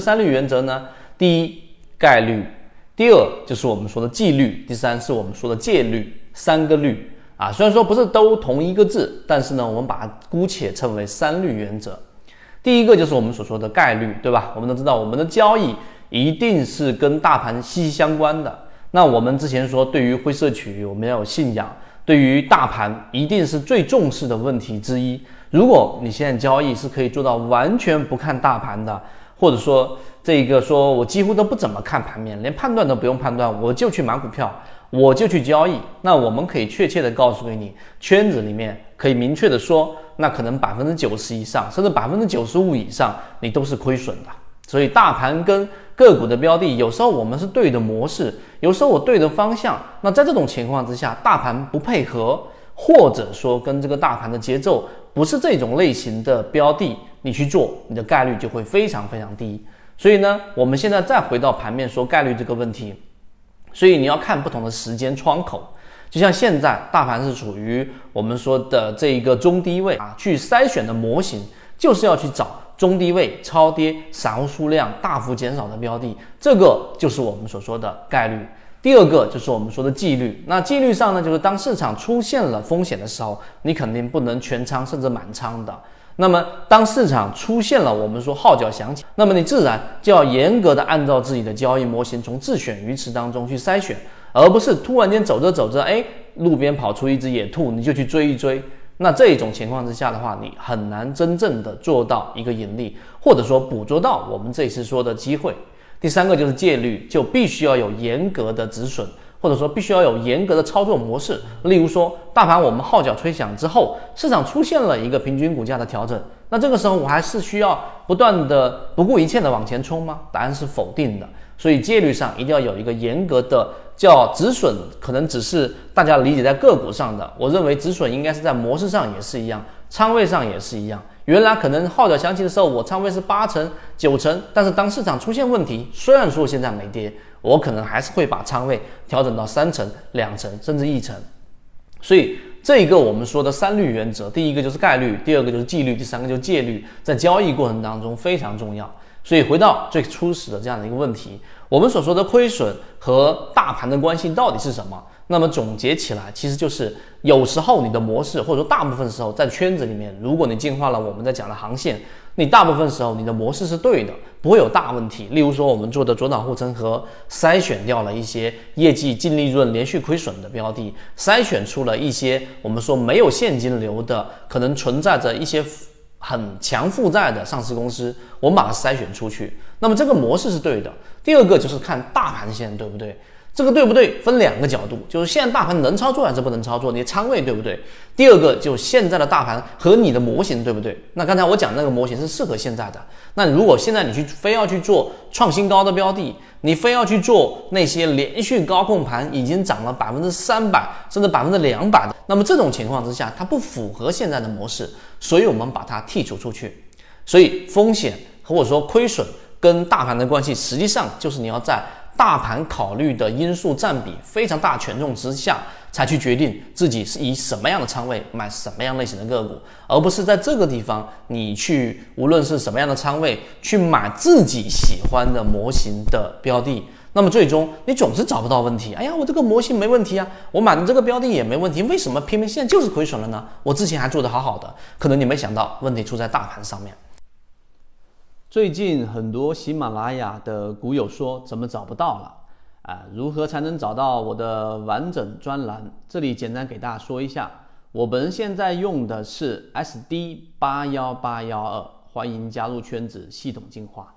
三律原则呢，第一概率，第二就是我们说的纪律，第三是我们说的戒律，三个律啊。虽然说不是都同一个字，但是呢，我们把它姑且称为三律原则。第一个就是我们所说的概率，对吧？我们都知道，我们的交易一定是跟大盘息息相关的。那我们之前说，对于灰色区域，我们要有信仰；对于大盘，一定是最重视的问题之一。如果你现在交易是可以做到完全不看大盘的，或者说这个说我几乎都不怎么看盘面，连判断都不用判断，我就去买股票，我就去交易，那我们可以确切的告诉给你，圈子里面可以明确的说，那可能百分之九十以上，甚至百分之九十五以上，你都是亏损的。所以大盘跟个股的标的，有时候我们是对的模式，有时候我对的方向，那在这种情况之下，大盘不配合。或者说跟这个大盘的节奏不是这种类型的标的，你去做，你的概率就会非常非常低。所以呢，我们现在再回到盘面说概率这个问题，所以你要看不同的时间窗口。就像现在大盘是处于我们说的这一个中低位啊，去筛选的模型就是要去找中低位超跌、散户数量大幅减少的标的，这个就是我们所说的概率。第二个就是我们说的纪律，那纪律上呢，就是当市场出现了风险的时候，你肯定不能全仓甚至满仓的。那么当市场出现了我们说号角响起，那么你自然就要严格的按照自己的交易模型，从自选鱼池当中去筛选，而不是突然间走着走着，哎，路边跑出一只野兔，你就去追一追。那这种情况之下的话，你很难真正的做到一个盈利，或者说捕捉到我们这次说的机会。第三个就是戒律，就必须要有严格的止损，或者说必须要有严格的操作模式。例如说，大盘我们号角吹响之后，市场出现了一个平均股价的调整，那这个时候我还是需要不断的不顾一切的往前冲吗？答案是否定的。所以戒律上一定要有一个严格的叫止损，可能只是大家理解在个股上的，我认为止损应该是在模式上也是一样，仓位上也是一样。原来可能号角响起的时候，我仓位是八成、九成，但是当市场出现问题，虽然说现在没跌，我可能还是会把仓位调整到三成、两成，甚至一成。所以这一个我们说的三律原则，第一个就是概率，第二个就是纪律，第三个就是戒律，在交易过程当中非常重要。所以回到最初始的这样的一个问题，我们所说的亏损和大盘的关系到底是什么？那么总结起来，其实就是有时候你的模式，或者说大部分时候在圈子里面，如果你进化了我们在讲的航线，你大部分时候你的模式是对的，不会有大问题。例如说我们做的左脑护城河，筛选掉了一些业绩净利润连续亏损的标的，筛选出了一些我们说没有现金流的，可能存在着一些很强负债的上市公司，我们把它筛选出去。那么这个模式是对的。第二个就是看大盘线对不对？这个对不对？分两个角度，就是现在大盘能操作还是不能操作？你的仓位对不对？第二个就现在的大盘和你的模型对不对？那刚才我讲那个模型是适合现在的。那如果现在你去非要去做创新高的标的，你非要去做那些连续高控盘已经涨了百分之三百甚至百分之两百的，那么这种情况之下，它不符合现在的模式，所以我们把它剔除出去。所以风险或者说亏损跟大盘的关系，实际上就是你要在。大盘考虑的因素占比非常大权重之下，才去决定自己是以什么样的仓位买什么样类型的个股，而不是在这个地方你去无论是什么样的仓位去买自己喜欢的模型的标的，那么最终你总是找不到问题。哎呀，我这个模型没问题啊，我买的这个标的也没问题，为什么偏偏现在就是亏损了呢？我之前还做得好好的，可能你没想到问题出在大盘上面。最近很多喜马拉雅的股友说怎么找不到了？啊，如何才能找到我的完整专栏？这里简单给大家说一下，我们现在用的是 SD 八幺八幺二，欢迎加入圈子，系统进化。